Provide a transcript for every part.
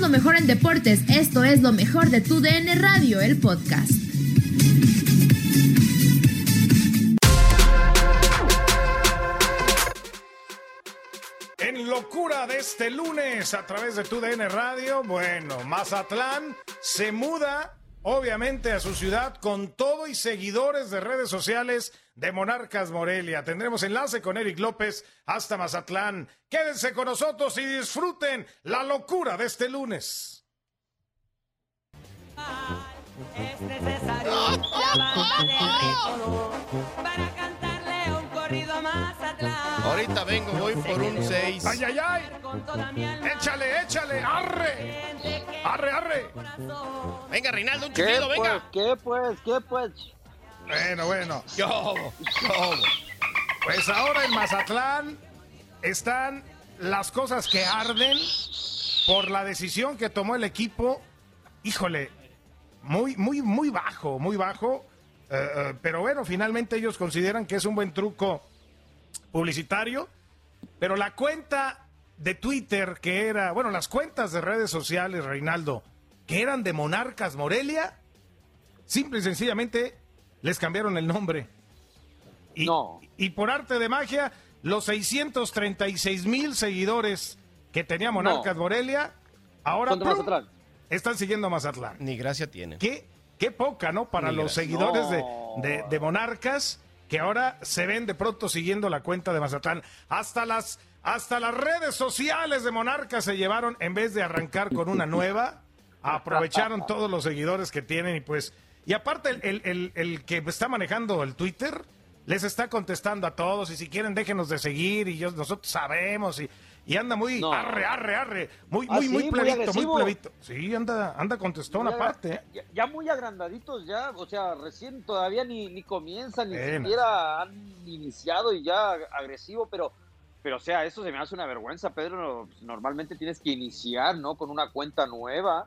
Lo mejor en deportes. Esto es lo mejor de tu DN Radio, el podcast. En locura de este lunes a través de tu DN Radio, bueno, Mazatlán se muda obviamente a su ciudad con todo y seguidores de redes sociales de Monarcas Morelia. Tendremos enlace con Eric López hasta Mazatlán. Quédense con nosotros y disfruten la locura de este lunes. Es necesario para cantarle un corrido a Mazatlán. Ahorita vengo, voy por un 6. ¡Ay, ay, ay! ¡Échale, échale! ¡Arre! ¡Arre, arre! Venga, Reinaldo, un ¿Qué chiflido, pues? venga. ¿Qué pues? ¿Qué pues? Bueno, bueno. Yo, yo. Pues ahora en Mazatlán están las cosas que arden por la decisión que tomó el equipo. Híjole, muy, muy, muy bajo, muy bajo. Eh, eh, pero bueno, finalmente ellos consideran que es un buen truco publicitario. Pero la cuenta de Twitter que era, bueno, las cuentas de redes sociales, Reinaldo, que eran de Monarcas Morelia, simple y sencillamente les cambiaron el nombre. Y, y por arte de magia, los 636 mil seguidores que tenía Monarcas Morelia, ahora están siguiendo a Mazatlán. Ni gracia tiene. Qué, qué poca, ¿no? Para Ni los gracia. seguidores de, No. de- de Monarcas, que ahora se ven de pronto siguiendo la cuenta de Mazatlán. Hasta las, hasta las redes sociales de Monarcas se llevaron, en vez de arrancar con una nueva, aprovecharon todos los seguidores que tienen y pues... Y aparte, el, el- el- el que está manejando el Twitter les está contestando a todos y si quieren déjenos de seguir y yo, nosotros sabemos y, y anda muy No. arre, arre, arre, muy, Ah, muy, sí, muy muy plebito, muy, agresivo. plebito. Sí, anda, anda contestón aparte. ¿eh? Ya, ya muy agrandaditos ya, o sea, recién todavía ni, ni comienzan, ni siquiera han iniciado y ya agresivo, pero, pero o sea, eso se me hace una vergüenza, Pedro. Pues, Normalmente tienes que iniciar, ¿no? Con una cuenta nueva.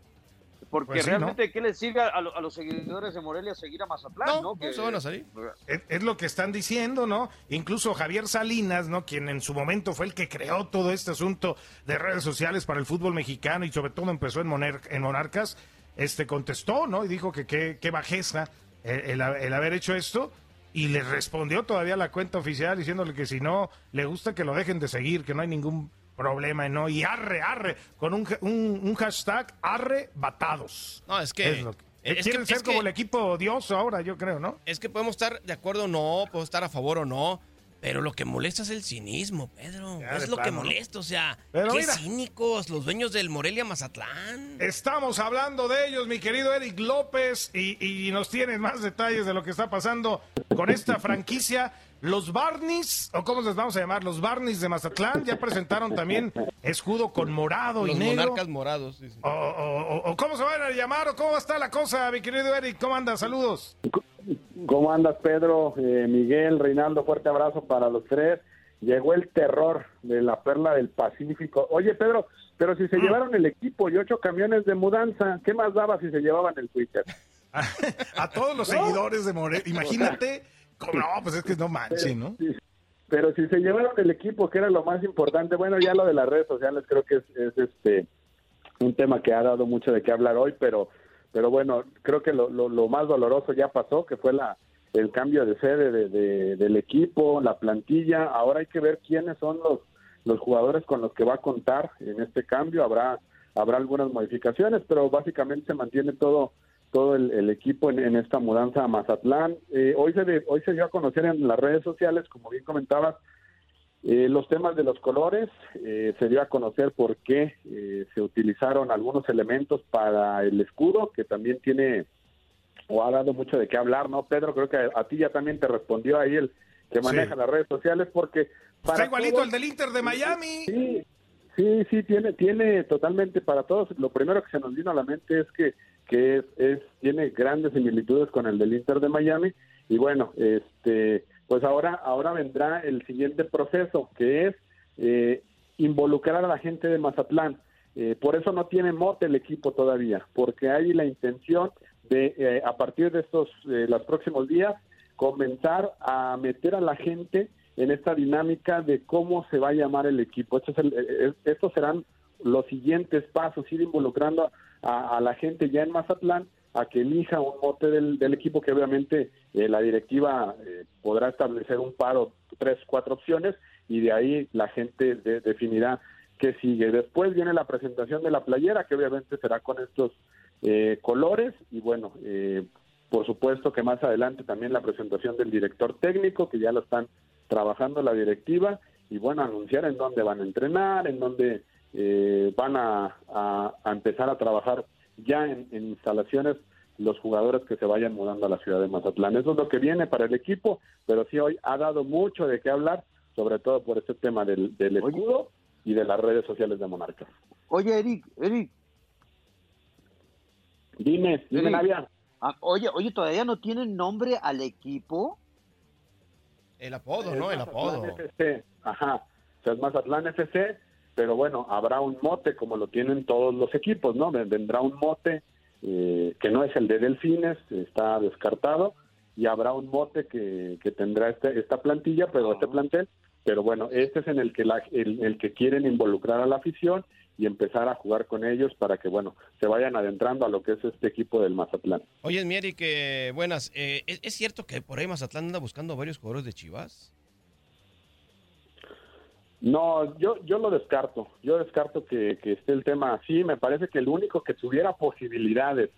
Porque Pues sí, realmente, ¿qué les sirve a, lo- a los seguidores de Morelia seguir a Mazatlán, no? no se van a salir. Es, es lo que están diciendo, ¿no? Incluso Javier Salinas, ¿no? Quien en su momento fue el que creó todo este asunto de redes sociales para el fútbol mexicano y sobre todo empezó en, Moner- en Monarcas, este contestó, ¿no? Y dijo que qué qué bajeza el, el el haber hecho esto. Y le respondió todavía la cuenta oficial diciéndole que si no le gusta que lo dejen de seguir, que no hay ningún problema, ¿no? Y arre, arre, con un, un, un hashtag arre batados. No, es que. Es lo que- es quieren que- ser es como que- el equipo odioso ahora, yo creo, ¿no? Es que podemos estar de acuerdo o no, podemos estar a favor o no, Pero lo que molesta es el cinismo, Pedro. Ya, es lo que molesta, o sea, Pero qué mira. cínicos los dueños del Morelia Mazatlán. Estamos hablando de ellos, mi querido Eric López, y, y nos tienes más detalles de lo que está pasando con esta franquicia. Los Barneys, o cómo les vamos a llamar, los Barneys de Mazatlán, ya presentaron también escudo con morado Los y negro. monarcas morados. sí, sí. O, o- o- o cómo se van a llamar, o cómo está la cosa, mi querido Eric. ¿Cómo andas? Saludos. ¿Cómo andas, Pedro? Eh, Miguel, Reinaldo, fuerte abrazo para los tres. Llegó el terror de la perla del Pacífico. Oye, Pedro, pero si se llevaron el equipo y ocho camiones de mudanza, ¿qué más daba si se llevaban el Twitter? A todos los seguidores de Morelia. Imagínate. cómo- No, pues es que no manchen, ¿no? Sí, Pero si se llevaron el equipo, que era lo más importante, bueno, ya lo de las redes sociales creo que es, es, este un tema que ha dado mucho de qué hablar hoy, pero pero bueno, creo que lo, lo, lo más doloroso ya pasó, que fue la el cambio de sede de, de- del equipo, la plantilla. Ahora hay que ver quiénes son los los jugadores con los que va a contar en este cambio. Habrá habrá algunas modificaciones, pero básicamente se mantiene todo todo el, el equipo en, en esta mudanza a Mazatlán. Eh, hoy se de- hoy se dio a conocer en las redes sociales, como bien comentabas, eh, los temas de los colores, eh, se dio a conocer por qué eh, se utilizaron algunos elementos para el escudo, que también tiene o ha dado mucho de qué hablar, ¿no? Pedro, creo que a, a ti ya también te respondió ahí el que maneja las redes sociales, porque... Está igualito todos- el del Inter de Miami. Sí, sí, sí, tiene, tiene totalmente para todos. Lo primero que se nos vino a la mente es que, que es, es- tiene grandes similitudes con el del Inter de Miami. Y bueno, este, pues ahora, ahora vendrá el siguiente proceso, que es eh, involucrar a la gente de Mazatlán. Eh, por eso no tiene mote el equipo todavía, porque hay la intención de, eh, a partir de estos, eh, los próximos días, comenzar a meter a la gente en esta dinámica de cómo se va a llamar el equipo. Es el- eh, estos serán los siguientes pasos, ir involucrando a la gente ya en Mazatlán a que elija un mote del, del equipo que obviamente eh, la directiva eh, podrá establecer un paro, tres, cuatro opciones y de ahí la gente de- definirá qué sigue. Después viene la presentación de la playera que obviamente será con estos eh, colores y bueno, eh, por supuesto que más adelante también la presentación del director técnico que ya lo están trabajando la directiva y bueno, anunciar en dónde van a entrenar, en dónde eh, van a empezar a trabajar ya en, en instalaciones los jugadores que se vayan mudando a la ciudad de Mazatlán. Eso es lo que viene para el equipo, pero sí hoy ha dado mucho de qué hablar, sobre todo por este tema del, del escudo y de las redes sociales de Monarcas. Oye, Eric, Eric. Dime, dime. Navia. Ah, oye, oye, ¿todavía no tienen nombre al equipo? El apodo, ¿no? El Mazatlán apodo. FC, ajá. O sea, es Mazatlán FC, pero bueno, habrá un mote como lo tienen todos los equipos, ¿no? Ven- Vendrá un mote eh, que no es el de Delfines, está descartado, y habrá un mote que, que tendrá este, esta plantilla, pero este plantel, pero bueno, este es en el que la, el, el que quieren involucrar a la afición y empezar a jugar con ellos para que, bueno, se vayan adentrando a lo que es este equipo del Mazatlán. Oye, mi Eric, eh, buenas. Eh, ¿es, es cierto que por ahí Mazatlán anda buscando varios jugadores de Chivas? No, yo, yo lo descarto. Yo descarto que, que esté el tema así. Me parece que el único que tuviera posibilidades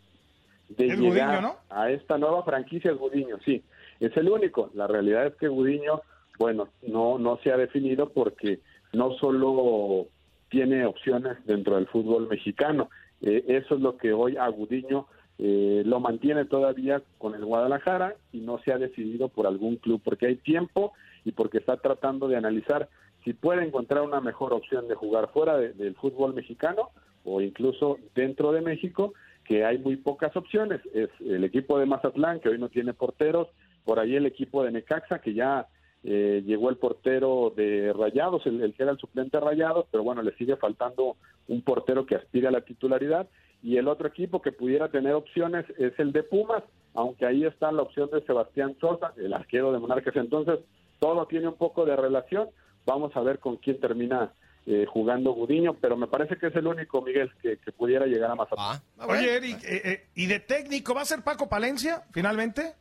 de llegar Gudiño, ¿no? a esta nueva franquicia es Gudiño, sí. Es el único. La realidad es que Gudiño, bueno, no, no se ha definido porque no solo tiene opciones dentro del fútbol mexicano. Eh, eso es lo que hoy a Gudiño eh, lo mantiene todavía con el Guadalajara y no se ha decidido por algún club porque hay tiempo y porque está tratando de analizar si puede encontrar una mejor opción de jugar fuera de- del fútbol mexicano o incluso dentro de México, que hay muy pocas opciones. Es el equipo de Mazatlán, que hoy no tiene porteros, por ahí el equipo de Necaxa, que ya eh, llegó el portero de Rayados, el, que era el suplente de Rayados, pero bueno, le sigue faltando un portero que aspire a la titularidad. Y el otro equipo que pudiera tener opciones es el de Pumas, aunque ahí está la opción de Sebastián Sosa, el arquero de Monarcas. Entonces, todo tiene un poco de relación. Vamos a ver con quién termina eh, jugando Gudiño, pero me parece que es el único, Miguel, que, que pudiera llegar a Mazatlán. Oye, Eric, eh, eh, ¿y de técnico va a ser Paco Palencia finalmente?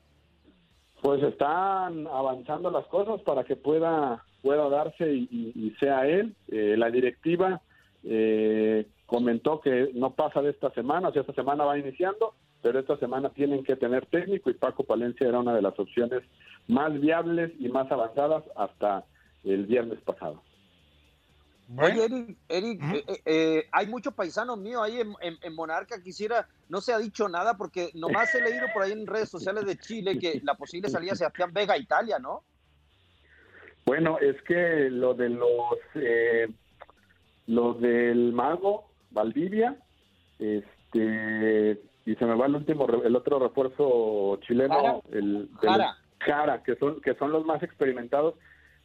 Pues están avanzando las cosas para que pueda pueda darse y, y- y sea él. Eh, la directiva eh, comentó que no pasa de esta semana, o sea, esta semana va iniciando, pero esta semana tienen que tener técnico y Paco Palencia era una de las opciones más viables y más avanzadas hasta el viernes pasado. Oye, Eric, Eric, eh, eh, eh, hay mucho paisano mío ahí en, en- en Monarca. Quisiera, no se ha dicho nada porque nomás he leído por ahí en redes sociales de Chile que la posible salida de Sebastián Vega a Italia, ¿no? Bueno, es que lo de los eh, lo del mago Valdivia, este y se me va el último re- el otro refuerzo chileno, Jara. el. Jara, que son que son los más experimentados,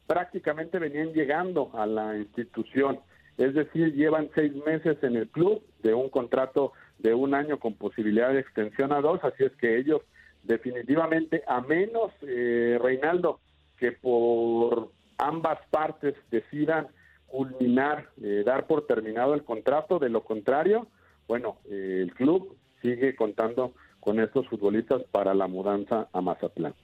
prácticamente venían llegando a la institución, es decir, llevan seis meses en el club de un contrato de un año con posibilidad de extensión a dos, así es que ellos definitivamente, a menos eh, Reinaldo, que por ambas partes decidan culminar, eh, dar por terminado el contrato, de lo contrario, bueno, eh, el club sigue contando con estos futbolistas para la mudanza a Mazatlán.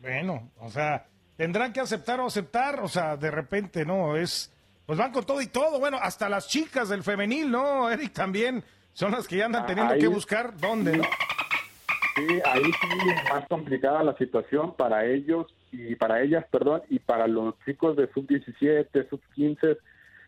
Bueno, o sea, tendrán que aceptar o aceptar, o sea, de repente, ¿no? Es, pues van con todo y todo, bueno, hasta las chicas del femenil, ¿no? Eric también son las que ya andan teniendo Ahí- que buscar dónde, ¿no? Sí, ahí sí es más complicada la situación para ellos y para ellas, perdón, y para los chicos de sub 17, sub 15,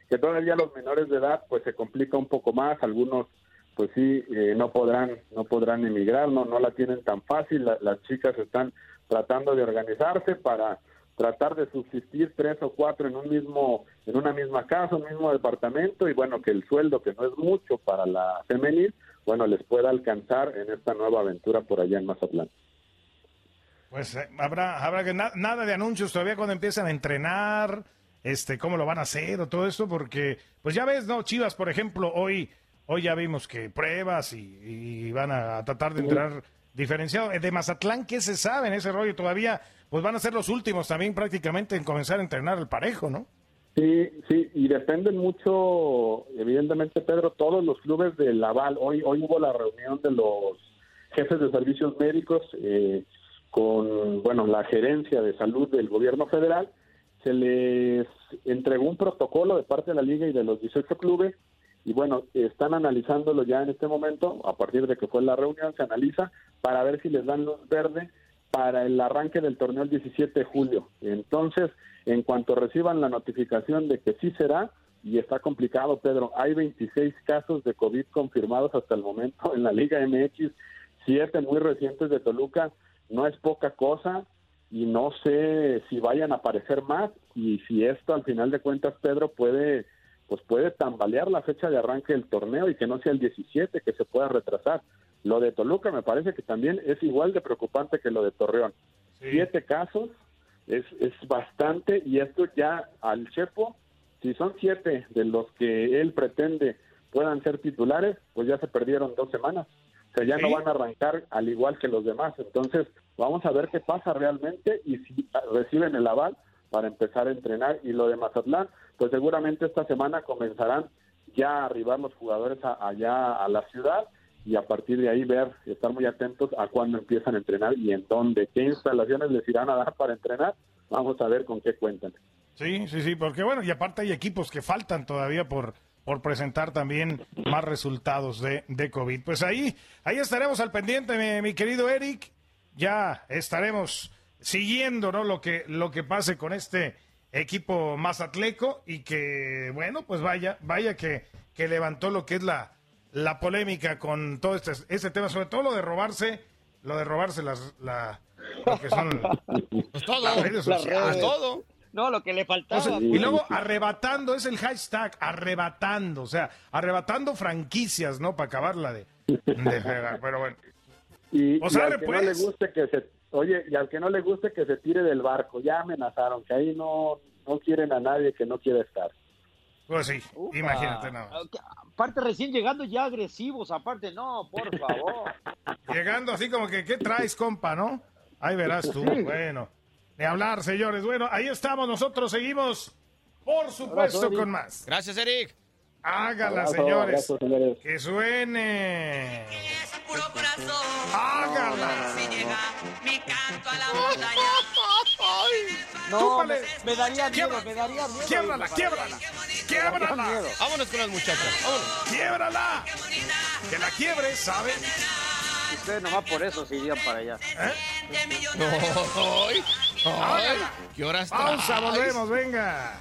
que todavía los menores de edad, pues se complica un poco más. Algunos, pues sí, eh, no podrán, no podrán emigrar, no, no la tienen tan fácil. La- las chicas están tratando de organizarse para tratar de subsistir tres o cuatro en un mismo, en una misma casa, un mismo departamento, y bueno, que el sueldo, que no es mucho para la femenil, bueno, les pueda alcanzar en esta nueva aventura por allá en Mazatlán. Pues eh, habrá, habrá que na- nada de anuncios todavía cuando empiezan a entrenar, este, cómo lo van a hacer o todo eso, porque, pues ya ves, ¿no? Chivas, por ejemplo, hoy, hoy ya vimos que pruebas y, y van a tratar de entrar diferenciado. Eh, De Mazatlán, ¿qué se sabe en ese rollo? Todavía, pues van a ser los últimos también prácticamente en comenzar a entrenar el parejo, ¿no? Sí, sí, y dependen mucho, evidentemente, Pedro, todos los clubes del Laval. Hoy, hoy hubo la reunión de los jefes de servicios médicos eh, con, bueno, la gerencia de salud del gobierno federal. Se les entregó un protocolo de parte de la liga y de los 18 clubes y bueno, están analizándolo ya en este momento, a partir de que fue la reunión, se analiza para ver si les dan luz verde para el arranque del torneo el 17 de julio. Entonces, en cuanto reciban la notificación de que sí será, y está complicado, Pedro, hay 26 casos de COVID confirmados hasta el momento en la Liga MX, siete muy recientes de Toluca, no es poca cosa, y no sé si vayan a aparecer más, y si esto al final de cuentas, Pedro, puede pues puede tambalear la fecha de arranque del torneo y que no sea el 17, que se pueda retrasar. Lo de Toluca me parece que también es igual de preocupante que lo de Torreón. Siete casos es, es bastante y esto ya al Chepo, si son siete de los que él pretende puedan ser titulares, pues ya se perdieron dos semanas. O sea, ya no van a arrancar al igual que los demás. Entonces, vamos a ver qué pasa realmente y si reciben el aval para empezar a entrenar. Y lo de Mazatlán, pues seguramente esta semana comenzarán ya a arribar los jugadores a- allá a la ciudad y a partir de ahí ver, estar muy atentos a cuándo empiezan a entrenar y en dónde, qué instalaciones les irán a dar para entrenar. Vamos a ver con qué cuentan. Sí, sí, sí, porque bueno, y aparte hay equipos que faltan todavía por, por presentar también más resultados de, de COVID. Pues ahí, ahí estaremos al pendiente, mi, mi querido Eric. Ya estaremos siguiendo ¿no? lo, que, lo que pase con este equipo mazatleco y que, bueno, pues vaya, vaya que, que levantó lo que es la, la polémica con todo este, este tema, sobre todo lo de robarse, lo de robarse las, la, lo que son Pues todo, las redes sociales. todo. No, lo que le O faltaba. sea, pues. y luego arrebatando, es el hashtag, arrebatando, o sea, arrebatando franquicias, ¿no? Para acabarla de, de fregar, pero bueno. Y, Pues al que pues. no le guste que se, oye, y al que no le guste que se tire del barco, ya amenazaron que ahí no, no quieren a nadie que no quiera estar. Pues sí, Ufa. imagínate nada más. Aparte, recién llegando ya agresivos, aparte, no, por favor. Llegando así como que, ¿qué traes, compa, no? Ahí verás tú, bueno. Ni hablar, señores. Bueno, ahí estamos, nosotros seguimos, por supuesto, con más. Gracias, Eric. Hágala, Abrazo, señores. abrazo, señores. Que suene. Es puro corazón. Hágala. Si llega mi canto a la montaña. No, me, me daría miedo, Quiebra. me daría miedo. Quiebrala, quiebrala. Quiebrala. miedo. Vámonos con las muchachas. Vámonos. Quiebrala. Que la quiebre, ¿sabe? Ustedes nomás por eso se irían para allá. Ay, ay, ¿Qué horas Pausa, volvemos, venga.